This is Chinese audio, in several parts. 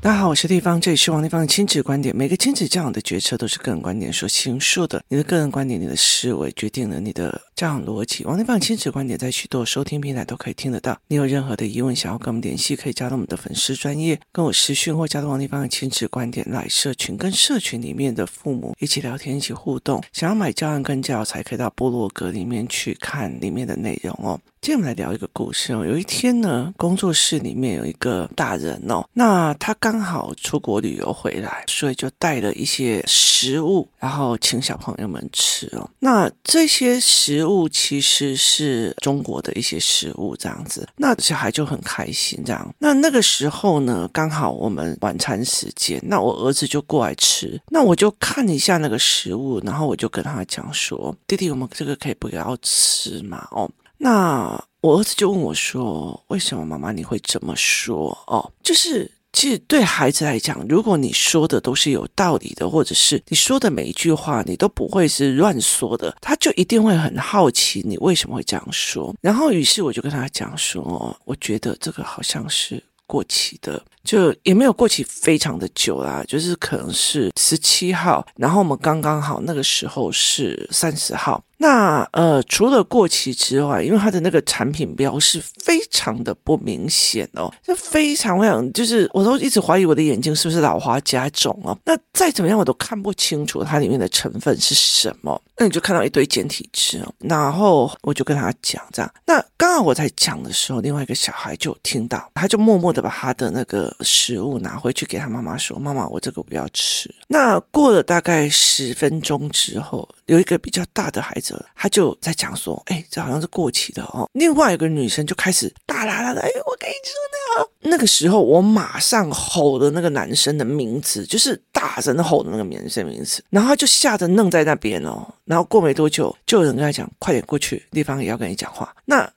大家好，我是地方，这里是王地方的亲子观点。每个亲子教养的决策都是个人观点所形述的。你的个人观点，你的思维决定了你的教养逻辑。王地方亲子观点在许多收听平台都可以听得到。你有任何的疑问想要跟我们联系，可以加入我们的粉丝专业，跟我私讯或加入王地方的亲子观点来社群，跟社群里面的父母一起聊天，一起互动。想要买教案跟教材，可以到部落格里面去看里面的内容哦。今天我们来聊一个故事哦。有一天呢，工作室里面有一个大人哦，那他刚好出国旅游回来，所以就带了一些食物，然后请小朋友们吃哦。那这些食物其实是中国的一些食物，这样子，那小孩就很开心这样。那那个时候呢，刚好我们晚餐时间，那我儿子就过来吃，那我就看一下那个食物，然后我就跟他讲说：“弟弟，我们这个可以不要吃嘛？”哦。那我儿子就问我说：“为什么妈妈你会这么说？”哦，就是其实对孩子来讲，如果你说的都是有道理的，或者是你说的每一句话你都不会是乱说的，他就一定会很好奇你为什么会这样说。然后，于是我就跟他讲说：“我觉得这个好像是过期的，就也没有过期非常的久啦，就是可能是十七号，然后我们刚刚好那个时候是三十号。”那呃，除了过期之外，因为它的那个产品标示非常的不明显哦，就非常非常，就是我都一直怀疑我的眼睛是不是老花加重哦。那再怎么样，我都看不清楚它里面的成分是什么。那你就看到一堆简体字哦，然后我就跟他讲这样。那刚好我在讲的时候，另外一个小孩就听到，他就默默的把他的那个食物拿回去给他妈妈说：“妈妈，我这个不要吃。”那过了大概十分钟之后，有一个比较大的孩子。他就在讲说，哎，这好像是过期的哦。另外一个女生就开始大啦啦的，哎，我跟你说那个。那个时候，我马上吼的那个男生的名字，就是大声的吼的那个男生名字，然后他就吓得愣在那边哦。然后过没多久，就有人跟他讲，快点过去，地方也要跟你讲话。那。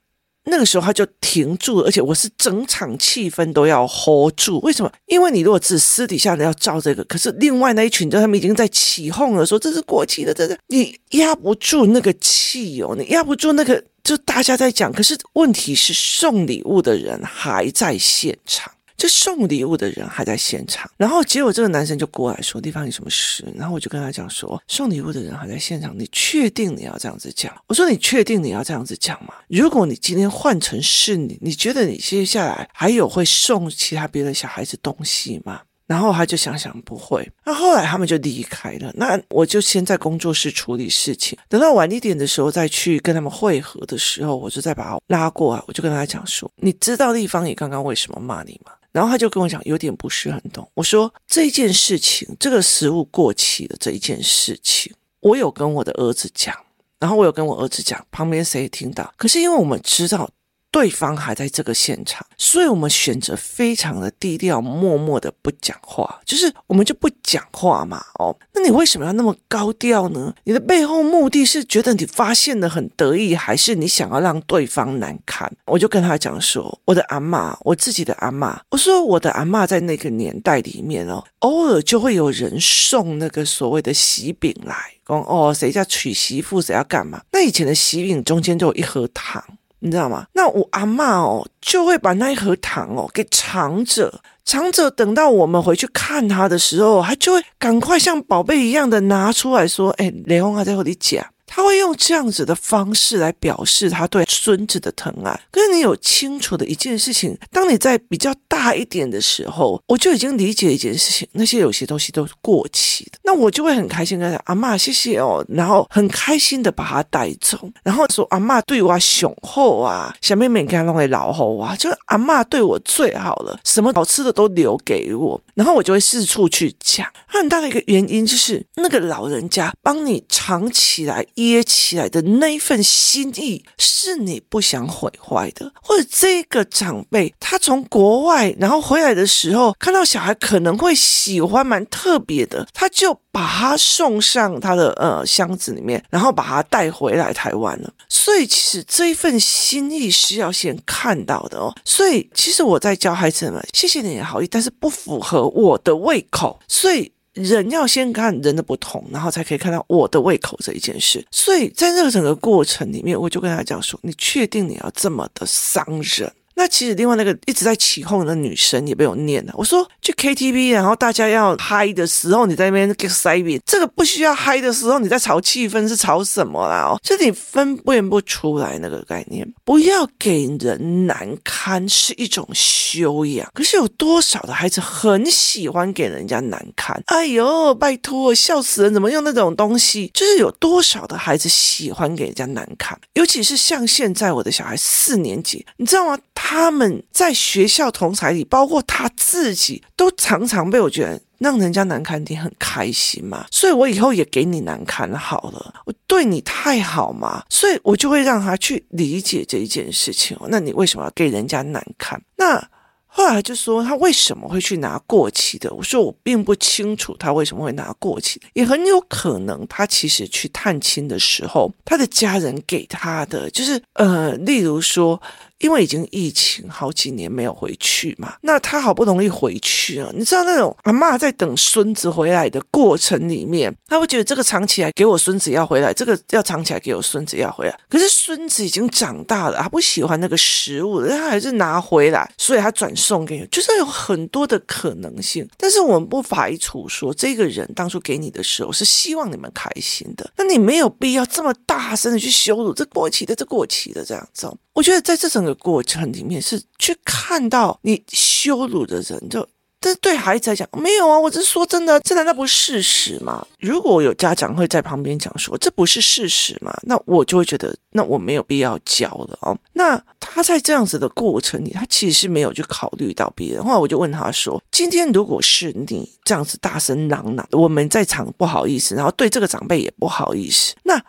那个时候他就停住了，而且我是整场气氛都要 hold 住。为什么？因为你如果只私底下的要照这个，可是另外那一群人他们已经在起哄了，说这是过期的，这个你压不住那个气哦，你压不住那个，就大家在讲。可是问题是送礼物的人还在现场。就送礼物的人还在现场，然后结果这个男生就过来说：“地方有什么事？”然后我就跟他讲说：“送礼物的人还在现场，你确定你要这样子讲？”我说：“你确定你要这样子讲吗？如果你今天换成是你，你觉得你接下来还有会送其他别的小孩子东西吗？”然后他就想想不会。那后来他们就离开了。那我就先在工作室处理事情，等到晚一点的时候再去跟他们会合的时候，我就再把他拉过来，我就跟他讲说：“你知道丽芳，你刚刚为什么骂你吗？”然后他就跟我讲，有点不是很懂。我说，这件事情，这个食物过期的这一件事情，我有跟我的儿子讲，然后我有跟我儿子讲，旁边谁也听到。可是因为我们知道。对方还在这个现场，所以我们选择非常的低调，默默的不讲话，就是我们就不讲话嘛。哦，那你为什么要那么高调呢？你的背后目的是觉得你发现的很得意，还是你想要让对方难堪？我就跟他讲说，我的阿嬷，我自己的阿嬷，我说我的阿嬷在那个年代里面哦，偶尔就会有人送那个所谓的喜饼来，说哦，谁家娶媳妇，谁要干嘛？那以前的喜饼中间就有一盒糖。你知道吗？那我阿嬷哦，就会把那一盒糖哦给藏着，藏着，等到我们回去看他的时候，他就会赶快像宝贝一样的拿出来说：“哎，雷红啊，在和你讲。”他会用这样子的方式来表示他对孙子的疼爱。可是你有清楚的一件事情，当你在比较大一点的时候，我就已经理解一件事情，那些有些东西都是过期的，那我就会很开心跟他讲阿嬷谢谢哦，然后很开心的把他带走，然后说阿嬷对我雄厚啊，小妹妹你看那位老厚啊，就阿嬷对我最好了，什么好吃的都留给我，然后我就会四处去讲。很大的一个原因就是那个老人家帮你藏起来。憋起来的那一份心意是你不想毁坏的，或者这个长辈他从国外然后回来的时候，看到小孩可能会喜欢蛮特别的，他就把他送上他的呃箱子里面，然后把他带回来台湾了。所以其实这一份心意是要先看到的哦。所以其实我在教孩子们，谢谢你的好意，但是不符合我的胃口，所以。人要先看人的不同，然后才可以看到我的胃口这一件事。所以在这个整个过程里面，我就跟他讲说：“你确定你要这么的伤人？”那其实另外那个一直在起哄的女生也被我念了。我说去 KTV，然后大家要嗨的时候，你在那边 get 塞饼，这个不需要嗨的时候，你在炒气氛是炒什么啦？哦，这你分辨不出来那个概念。不要给人难堪是一种修养，可是有多少的孩子很喜欢给人家难堪？哎呦，拜托，笑死人！怎么用那种东西？就是有多少的孩子喜欢给人家难堪？尤其是像现在我的小孩四年级，你知道吗？他他们在学校同侪里，包括他自己，都常常被我觉得让人家难堪，你很开心嘛。所以我以后也给你难堪好了，我对你太好嘛，所以我就会让他去理解这一件事情。那你为什么要给人家难堪？那后来就说他为什么会去拿过期的？我说我并不清楚他为什么会拿过期的，也很有可能他其实去探亲的时候，他的家人给他的就是呃，例如说。因为已经疫情好几年没有回去嘛，那他好不容易回去啊，你知道那种阿嬷在等孙子回来的过程里面，他会觉得这个藏起来给我孙子要回来，这个要藏起来给我孙子要回来。可是孙子已经长大了，他不喜欢那个食物，他还是拿回来，所以他转送给你，就是有很多的可能性。但是我们不排除说，这个人当初给你的时候是希望你们开心的，那你没有必要这么大声的去羞辱这过期的、这过期的这样子。我觉得在这整个过程里面，是去看到你羞辱的人，就但对孩子来讲，没有啊，我只是说真的，这难道不是事实吗？如果有家长会在旁边讲说这不是事实嘛，那我就会觉得，那我没有必要教了哦。那他在这样子的过程里，他其实是没有去考虑到别人。后来我就问他说：“今天如果是你这样子大声嚷嚷，我们在场不好意思，然后对这个长辈也不好意思，那？”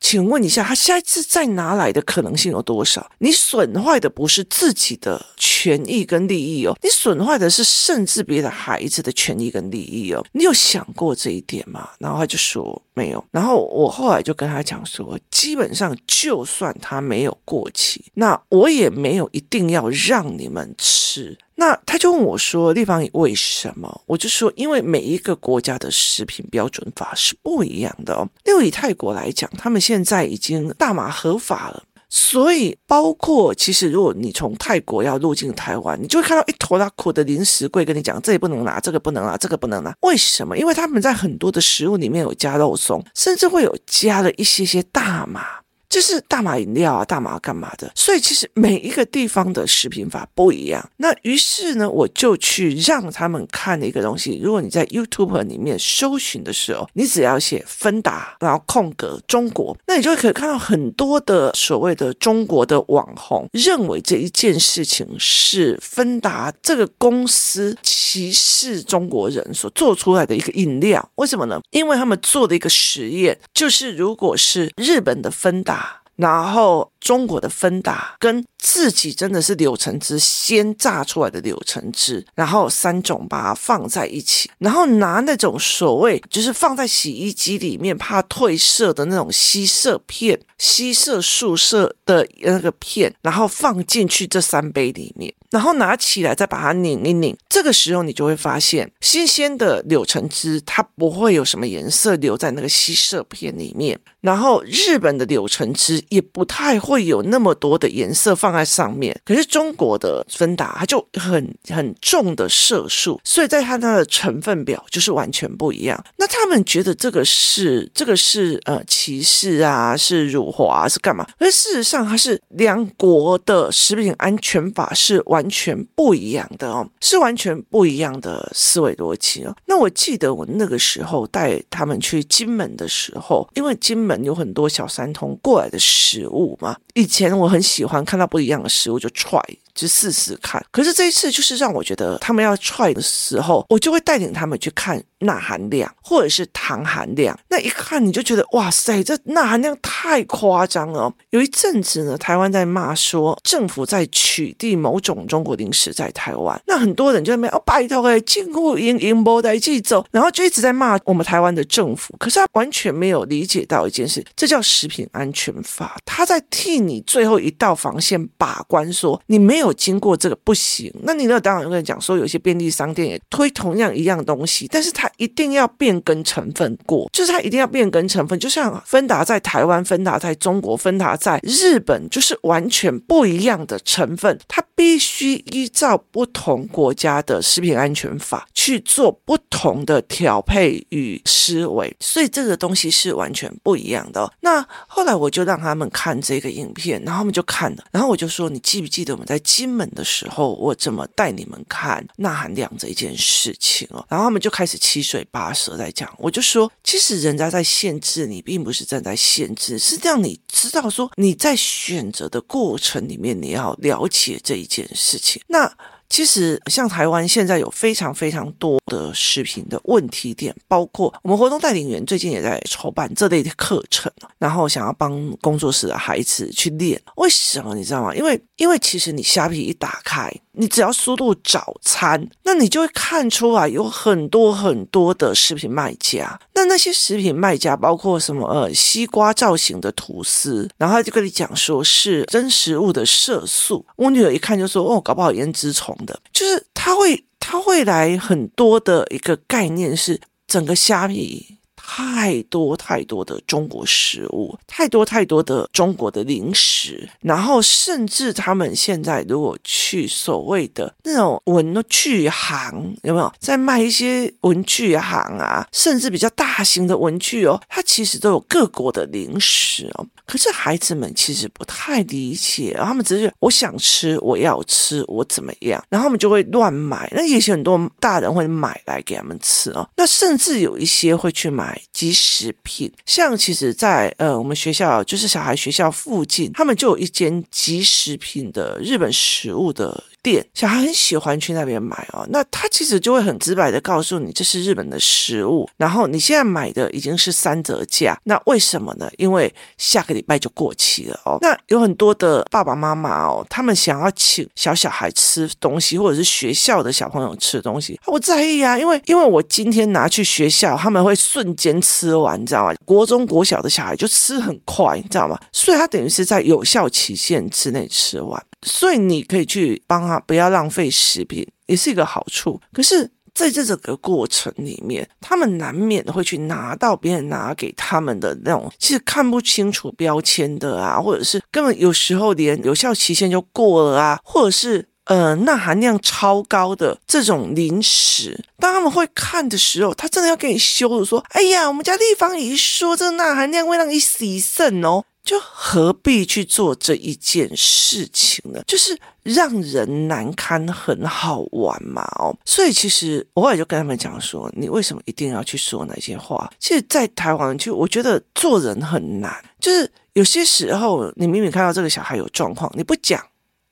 请问一下，他下一次再拿来的可能性有多少？你损坏的不是自己的权益跟利益哦，你损坏的是甚至别的孩子的权益跟利益哦。你有想过这一点吗？然后他就说没有。然后我后来就跟他讲说，基本上就算他没有过期，那我也没有一定要让你们吃。那他就问我说：“立方，为什么？”我就说：“因为每一个国家的食品标准法是不一样的哦。例如以泰国来讲，他们现在已经大麻合法了，所以包括其实如果你从泰国要入境台湾，你就会看到一坨拉苦的零食柜，跟你讲这也不能拿，这个不能拿，这个不能拿。为什么？因为他们在很多的食物里面有加肉松，甚至会有加了一些些大麻。”就是大麻饮料啊，大麻干嘛的？所以其实每一个地方的食品法不一样。那于是呢，我就去让他们看的一个东西。如果你在 YouTube 里面搜寻的时候，你只要写芬达，然后空格中国，那你就会可以看到很多的所谓的中国的网红认为这一件事情是芬达这个公司歧视中国人所做出来的一个饮料。为什么呢？因为他们做的一个实验就是，如果是日本的芬达。然后中国的芬达跟自己真的是柳橙汁先榨出来的柳橙汁，然后三种把它放在一起，然后拿那种所谓就是放在洗衣机里面怕褪色的那种吸色片、吸色素色的那个片，然后放进去这三杯里面，然后拿起来再把它拧一拧，这个时候你就会发现新鲜的柳橙汁它不会有什么颜色留在那个吸色片里面。然后日本的柳橙汁也不太会会有那么多的颜色放在上面，可是中国的芬达它就很很重的色素，所以在它的成分表就是完全不一样。那他们觉得这个是这个是呃歧视啊，是辱华，是干嘛？而事实上它是两国的食品安全法是完全不一样的哦，是完全不一样的思维逻辑哦。那我记得我那个时候带他们去金门的时候，因为金门。有很多小三通过来的食物嘛，以前我很喜欢看到不一样的食物就 try。就试试看，可是这一次就是让我觉得他们要 try 的时候，我就会带领他们去看钠含量或者是糖含量。那一看你就觉得哇塞，这钠含量太夸张了。有一阵子呢，台湾在骂说政府在取缔某种中国零食在台湾，那很多人就在那边哦拜托哎，进口赢赢不带记走，然后就一直在骂我们台湾的政府。可是他完全没有理解到一件事，这叫食品安全法，他在替你最后一道防线把关，说你没有。有经过这个不行。那你那当然跟你讲说，有些便利商店也推同样一样东西，但是它一定要变更成分过，就是它一定要变更成分，就像芬达在台湾、芬达在中国、芬达在日本，就是完全不一样的成分，它必须依照不同国家的食品安全法去做不同的调配与思维，所以这个东西是完全不一样的哦。那后来我就让他们看这个影片，然后他们就看了，然后我就说：“你记不记得我们在金门的时候，我怎么带你们看钠含量这一件事情哦？”然后他们就开始七嘴八舌在讲。我就说：“其实人家在限制你，并不是正在限制，是让你知道说你在选择的过程里面，你要了解这一件事情。”那。其实，像台湾现在有非常非常多的食品的问题点，包括我们活动带领员最近也在筹办这类的课程，然后想要帮工作室的孩子去练。为什么你知道吗？因为因为其实你虾皮一打开。你只要输入早餐，那你就会看出来有很多很多的食品卖家。那那些食品卖家包括什么？呃，西瓜造型的吐司，然后他就跟你讲说是真食物的色素。我女儿一看就说：“哦，搞不好胭脂虫的。”就是他会他会来很多的一个概念是整个虾皮。太多太多的中国食物，太多太多的中国的零食，然后甚至他们现在如果去所谓的那种文具行，有没有在卖一些文具行啊？甚至比较大型的文具哦，它其实都有各国的零食哦。可是孩子们其实不太理解，他们只是我想吃，我要吃，我怎么样，然后他们就会乱买。那也许很多大人会买来给他们吃哦，那甚至有一些会去买。即食品，像其实在，呃我们学校，就是小孩学校附近，他们就有一间即食品的日本食物的店，小孩很喜欢去那边买哦。那他其实就会很直白的告诉你，这是日本的食物，然后你现在买的已经是三折价。那为什么呢？因为下个礼拜就过期了哦。那有很多的爸爸妈妈哦，他们想要请小小孩吃东西，或者是学校的小朋友吃东西，我在意啊，因为因为我今天拿去学校，他们会瞬间吃完，你知道吗？国中国小的小孩就吃很快，你知道吗？所以他等于是在有效期限之内吃完。所以你可以去帮他不要浪费食品，也是一个好处。可是在这整个过程里面，他们难免会去拿到别人拿给他们的那种，其实看不清楚标签的啊，或者是根本有时候连有效期限就过了啊，或者是呃钠含量超高的这种零食，当他们会看的时候，他真的要给你羞辱说：“哎呀，我们家立方姨说这钠含量会让你洗肾哦。”就何必去做这一件事情呢？就是让人难堪，很好玩嘛哦。所以其实我也就跟他们讲说，你为什么一定要去说那些话？其实，在台湾，就我觉得做人很难。就是有些时候，你明明看到这个小孩有状况，你不讲，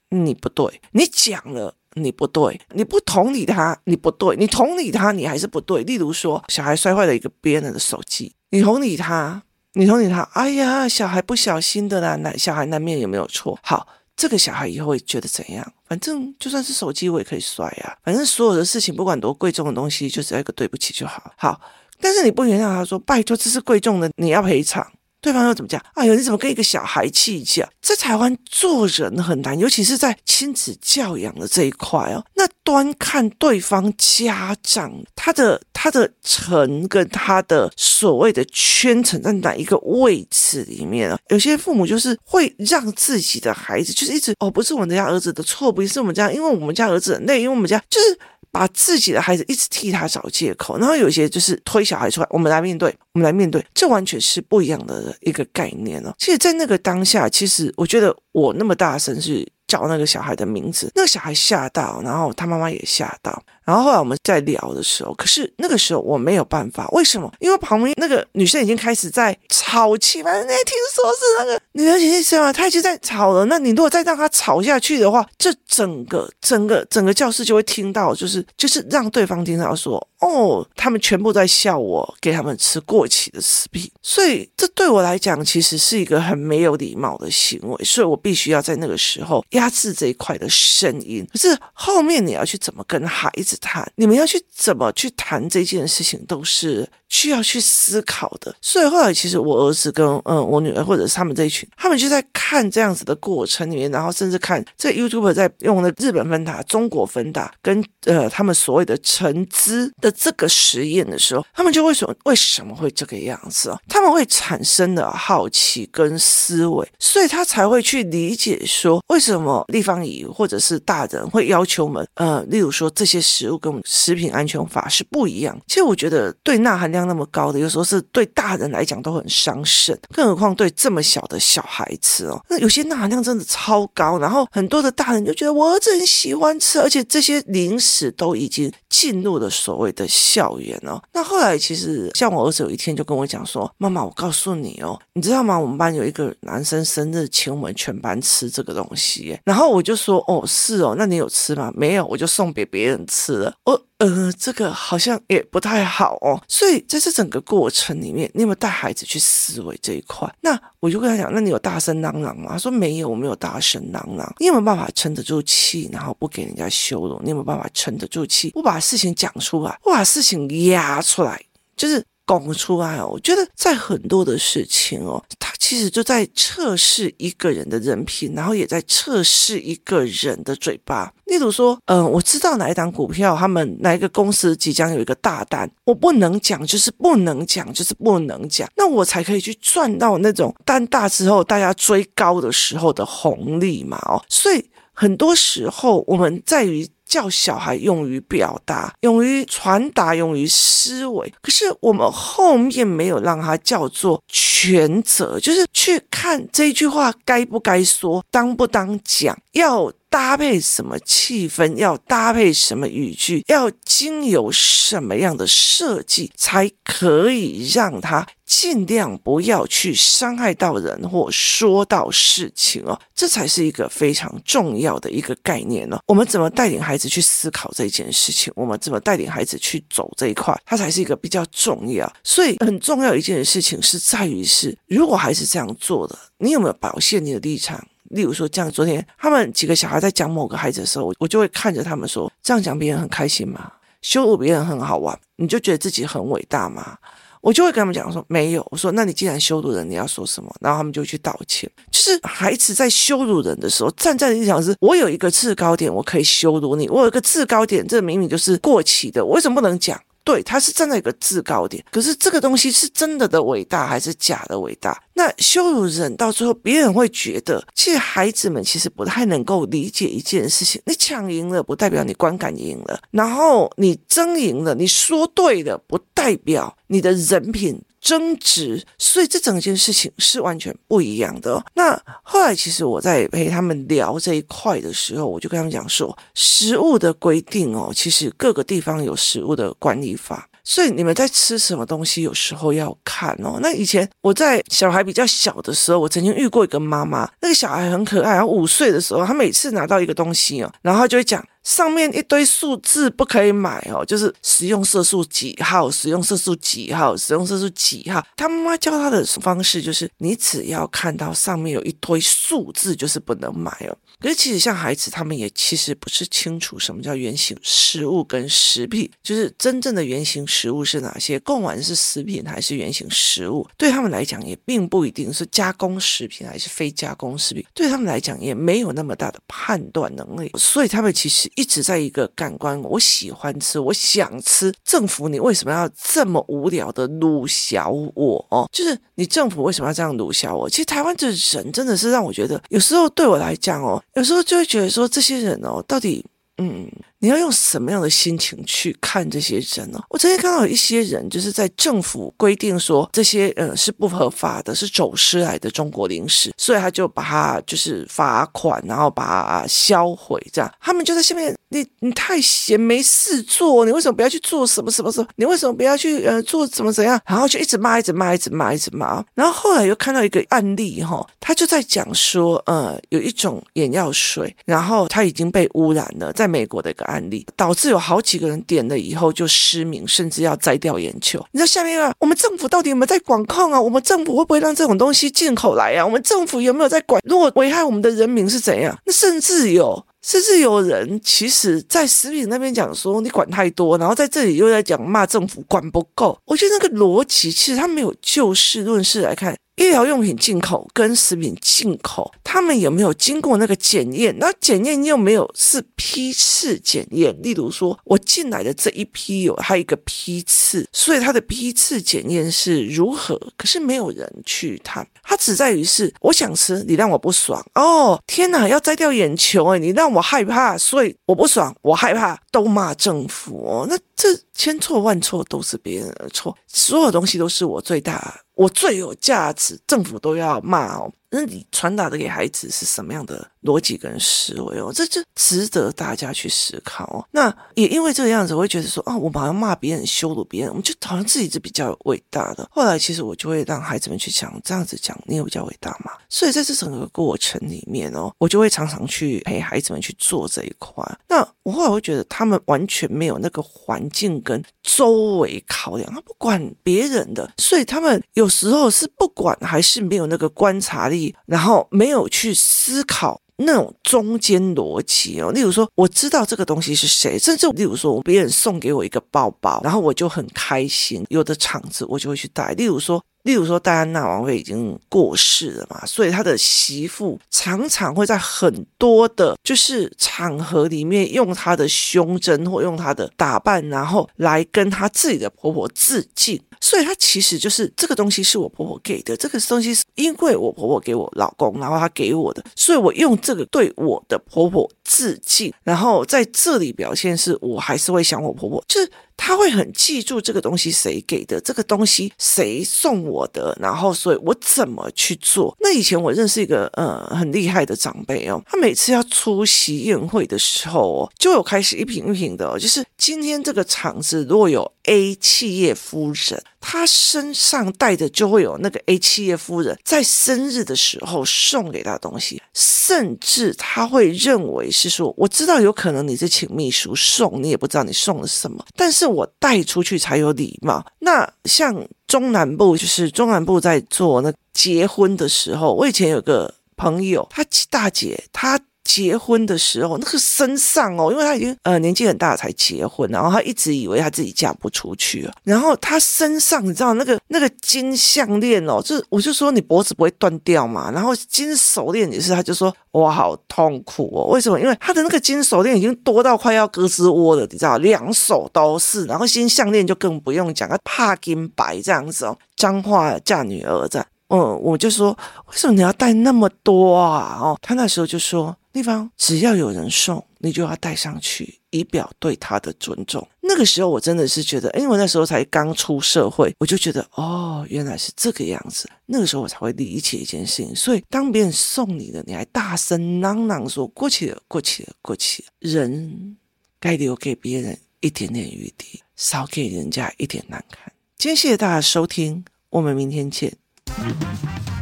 你不对；你讲了，你不对；你不同理他，你不对；你同理他，你还是不对。例如说，小孩摔坏了一个别人的手机，你同理他。你同理他，哎呀，小孩不小心的啦，那小孩难免有没有错？好，这个小孩以后会觉得怎样？反正就算是手机，我也可以摔啊。反正所有的事情，不管多贵重的东西，就只要一个对不起就好。好，但是你不原谅他说，拜托，这是贵重的，你要赔偿。对方又怎么讲？哎呦，你怎么跟一个小孩计较？在台湾做人很难，尤其是在亲子教养的这一块哦。那端看对方家长他的他的层跟他的所谓的圈层在哪一个位置里面啊？有些父母就是会让自己的孩子就是一直哦，不是我们家儿子的错，不是我们家，因为我们家儿子很累，因为我们家就是。把自己的孩子一直替他找借口，然后有些就是推小孩出来，我们来面对，我们来面对，这完全是不一样的一个概念哦。其实，在那个当下，其实我觉得我那么大声是叫那个小孩的名字，那个小孩吓到，然后他妈妈也吓到。然后后来我们在聊的时候，可是那个时候我没有办法，为什么？因为旁边那个女生已经开始在吵气，反正那听说是那个女生姐姐嘛，她已经在吵了。那你如果再让她吵下去的话，这整个整个整个教室就会听到，就是就是让对方听到说，哦，他们全部在笑我给他们吃过期的食品，所以这对我来讲其实是一个很没有礼貌的行为，所以我必须要在那个时候压压制这一块的声音。可是后面你要去怎么跟孩子谈，你们要去怎么去谈这件事情，都是需要去思考的。所以后来其实我儿子跟嗯我女儿或者是他们这一群，他们就在看这样子的过程里面，然后甚至看这 YouTuber 在用的日本芬达、中国芬达跟呃他们所谓的橙汁的这个实验的时候，他们就会说为什么会这个样子哦？他们会产生的好奇跟思维，所以他才会去理解说为什么立方体或者是大人会要求我们呃，例如说这些食物跟我们食品安全法是不一样。其实我觉得对钠含量那么高的，有时候是对大人来讲都很伤肾，更何况对这么小的小孩子哦。那有些钠含量真的超高，然后很多的大人就觉得我儿子很喜欢吃，而且这些零食都已经进入了所谓的校园哦。那后来其实像我儿子有一天就跟我讲说：“妈妈，我告诉你哦，你知道吗？我们班有一个男生生日，请我们全班吃这个东西。”然后我就说：“哦，是哦，那你有吃吗？”没有，我就送给别人吃了。我。呃，这个好像也不太好哦。所以在这整个过程里面，你有没有带孩子去思维这一块？那我就跟他讲，那你有大声嚷嚷吗？他说没有，我没有大声嚷嚷。你有没有办法沉得住气，然后不给人家羞辱？你有没有办法沉得住气，不把事情讲出来，不把事情压出来？就是。讲不出来哦，我觉得在很多的事情哦，他其实就在测试一个人的人品，然后也在测试一个人的嘴巴。例如说，嗯、我知道哪一档股票，他们哪一个公司即将有一个大单，我不能讲，就是不能讲，就是不能讲，那我才可以去赚到那种单大之后大家追高的时候的红利嘛哦。所以很多时候我们在于。教小孩用于表达，勇于传达，勇于思维。可是我们后面没有让他叫做全责，就是去看这句话该不该说，当不当讲，要。搭配什么气氛，要搭配什么语句，要经由什么样的设计，才可以让他尽量不要去伤害到人或说到事情哦，这才是一个非常重要的一个概念呢。我们怎么带领孩子去思考这件事情？我们怎么带领孩子去走这一块？它才是一个比较重要。所以很重要一件事情是在于是，如果孩子这样做的，你有没有表现你的立场？例如说，这样昨天他们几个小孩在讲某个孩子的时候，我就会看着他们说：“这样讲别人很开心吗？羞辱别人很好玩？你就觉得自己很伟大吗？”我就会跟他们讲说：“没有。”我说：“那你既然羞辱人，你要说什么？”然后他们就去道歉。就是孩子在羞辱人的时候，站在立场是：我有一个制高点，我可以羞辱你；我有一个制高点，这明明就是过期的，我为什么不能讲？对，他是站在一个制高点，可是这个东西是真的的伟大还是假的伟大？那羞辱人到最后，别人会觉得，其实孩子们其实不太能够理解一件事情：你抢赢了，不代表你观感赢了；然后你争赢了，你说对了，不代表你的人品。争执，所以这整件事情是完全不一样的哦。那后来，其实我在陪他们聊这一块的时候，我就跟他们讲说，食物的规定哦，其实各个地方有食物的管理法。所以你们在吃什么东西，有时候要看哦。那以前我在小孩比较小的时候，我曾经遇过一个妈妈，那个小孩很可爱，然后五岁的时候，他每次拿到一个东西哦，然后就会讲上面一堆数字不可以买哦，就是食用色素几号，食用色素几号，食用色素几号。他妈妈教他的方式就是，你只要看到上面有一堆数字，就是不能买哦。可是其实像孩子，他们也其实不是清楚什么叫原型食物跟食品，就是真正的原型食物是哪些，贡丸是食品还是原型食物，对他们来讲也并不一定是加工食品还是非加工食品，对他们来讲也没有那么大的判断能力，所以他们其实一直在一个感官，我喜欢吃，我想吃，政府你为什么要这么无聊的鲁小我哦？就是你政府为什么要这样鲁小我？其实台湾的人真的是让我觉得，有时候对我来讲哦。有时候就会觉得说，这些人哦，到底，嗯。你要用什么样的心情去看这些人呢？我曾经看到有一些人，就是在政府规定说这些呃是不合法的，是走私来的中国零食，所以他就把它就是罚款，然后把它销毁，这样他们就在下面，你你太闲没事做，你为什么不要去做什么什么什么？你为什么不要去呃做怎么怎样？然后就一直骂，一直骂，一直骂，一直骂。然后后来又看到一个案例哈，他就在讲说，呃，有一种眼药水，然后它已经被污染了，在美国的一个。案例，导致有好几个人点了以后就失明，甚至要摘掉眼球。你知道下面啊，我们政府到底有没有在管控啊？我们政府会不会让这种东西进口来啊？我们政府有没有在管？如果危害我们的人民是怎样？那甚至有。甚至有人其实，在食品那边讲说你管太多，然后在这里又在讲骂政府管不够。我觉得那个逻辑其实他没有就事论事来看。医疗用品进口跟食品进口，他们有没有经过那个检验？那检验又没有是批次检验。例如说，我进来的这一批有它一个批次，所以它的批次检验是如何？可是没有人去谈，它只在于是我想吃，你让我不爽哦。天哪，要摘掉眼球诶，你让我害怕，所以我不爽，我害怕，都骂政府哦。那这千错万错都是别人的错，所有东西都是我最大。我最有价值，政府都要骂哦。那你传达的给孩子是什么样的逻辑跟思维哦？这就值得大家去思考哦。那也因为这个样子，我会觉得说啊，我好像骂别人、羞辱别人，我们就好像自己是比较伟大的。后来其实我就会让孩子们去讲，这样子讲，你有比较伟大吗？所以在这整个过程里面哦，我就会常常去陪孩子们去做这一块。那我后来会觉得他们完全没有那个环境跟周围考量，他不管别人的，所以他们有时候是不管还是没有那个观察力。然后没有去思考那种中间逻辑哦，例如说我知道这个东西是谁，甚至例如说别人送给我一个包包，然后我就很开心，有的场子我就会去带，例如说。例如说，戴安娜王妃已经过世了嘛，所以他的媳妇常常会在很多的，就是场合里面用她的胸针或用她的打扮，然后来跟她自己的婆婆致敬。所以她其实就是这个东西是我婆婆给的，这个东西是因为我婆婆给我老公，然后她给我的，所以我用这个对我的婆婆致敬。然后在这里表现是我还是会想我婆婆，就是。他会很记住这个东西谁给的，这个东西谁送我的，然后所以我怎么去做。那以前我认识一个呃很厉害的长辈哦，他每次要出席宴会的时候哦，就有开始一瓶一瓶的哦，就是今天这个场子如果有 A 企业夫人。他身上带的就会有那个 A 企业夫人在生日的时候送给他东西，甚至他会认为是说，我知道有可能你是请秘书送，你也不知道你送了什么，但是我带出去才有礼貌。那像中南部，就是中南部在做那结婚的时候，我以前有个朋友，他大姐，他。结婚的时候，那个身上哦，因为他已经呃年纪很大才结婚，然后他一直以为他自己嫁不出去了。然后他身上你知道那个那个金项链哦，就是我就说你脖子不会断掉嘛。然后金手链也是，他就说哇好痛苦哦，为什么？因为他的那个金手链已经多到快要胳肢窝了，你知道，两手都是。然后金项链就更不用讲，他怕金白这样子哦。彰化嫁女儿这样，嗯，我就说为什么你要带那么多啊？哦，他那时候就说。地方只要有人送，你就要带上去，以表对他的尊重。那个时候我真的是觉得，因为我那时候才刚出社会，我就觉得哦，原来是这个样子。那个时候我才会理解一件事情。所以当别人送你的，你还大声嚷嚷说过去了，过去了，过去了。人该留给别人一点点余地，少给人家一点难堪。今天谢谢大家收听，我们明天见。Mm-hmm.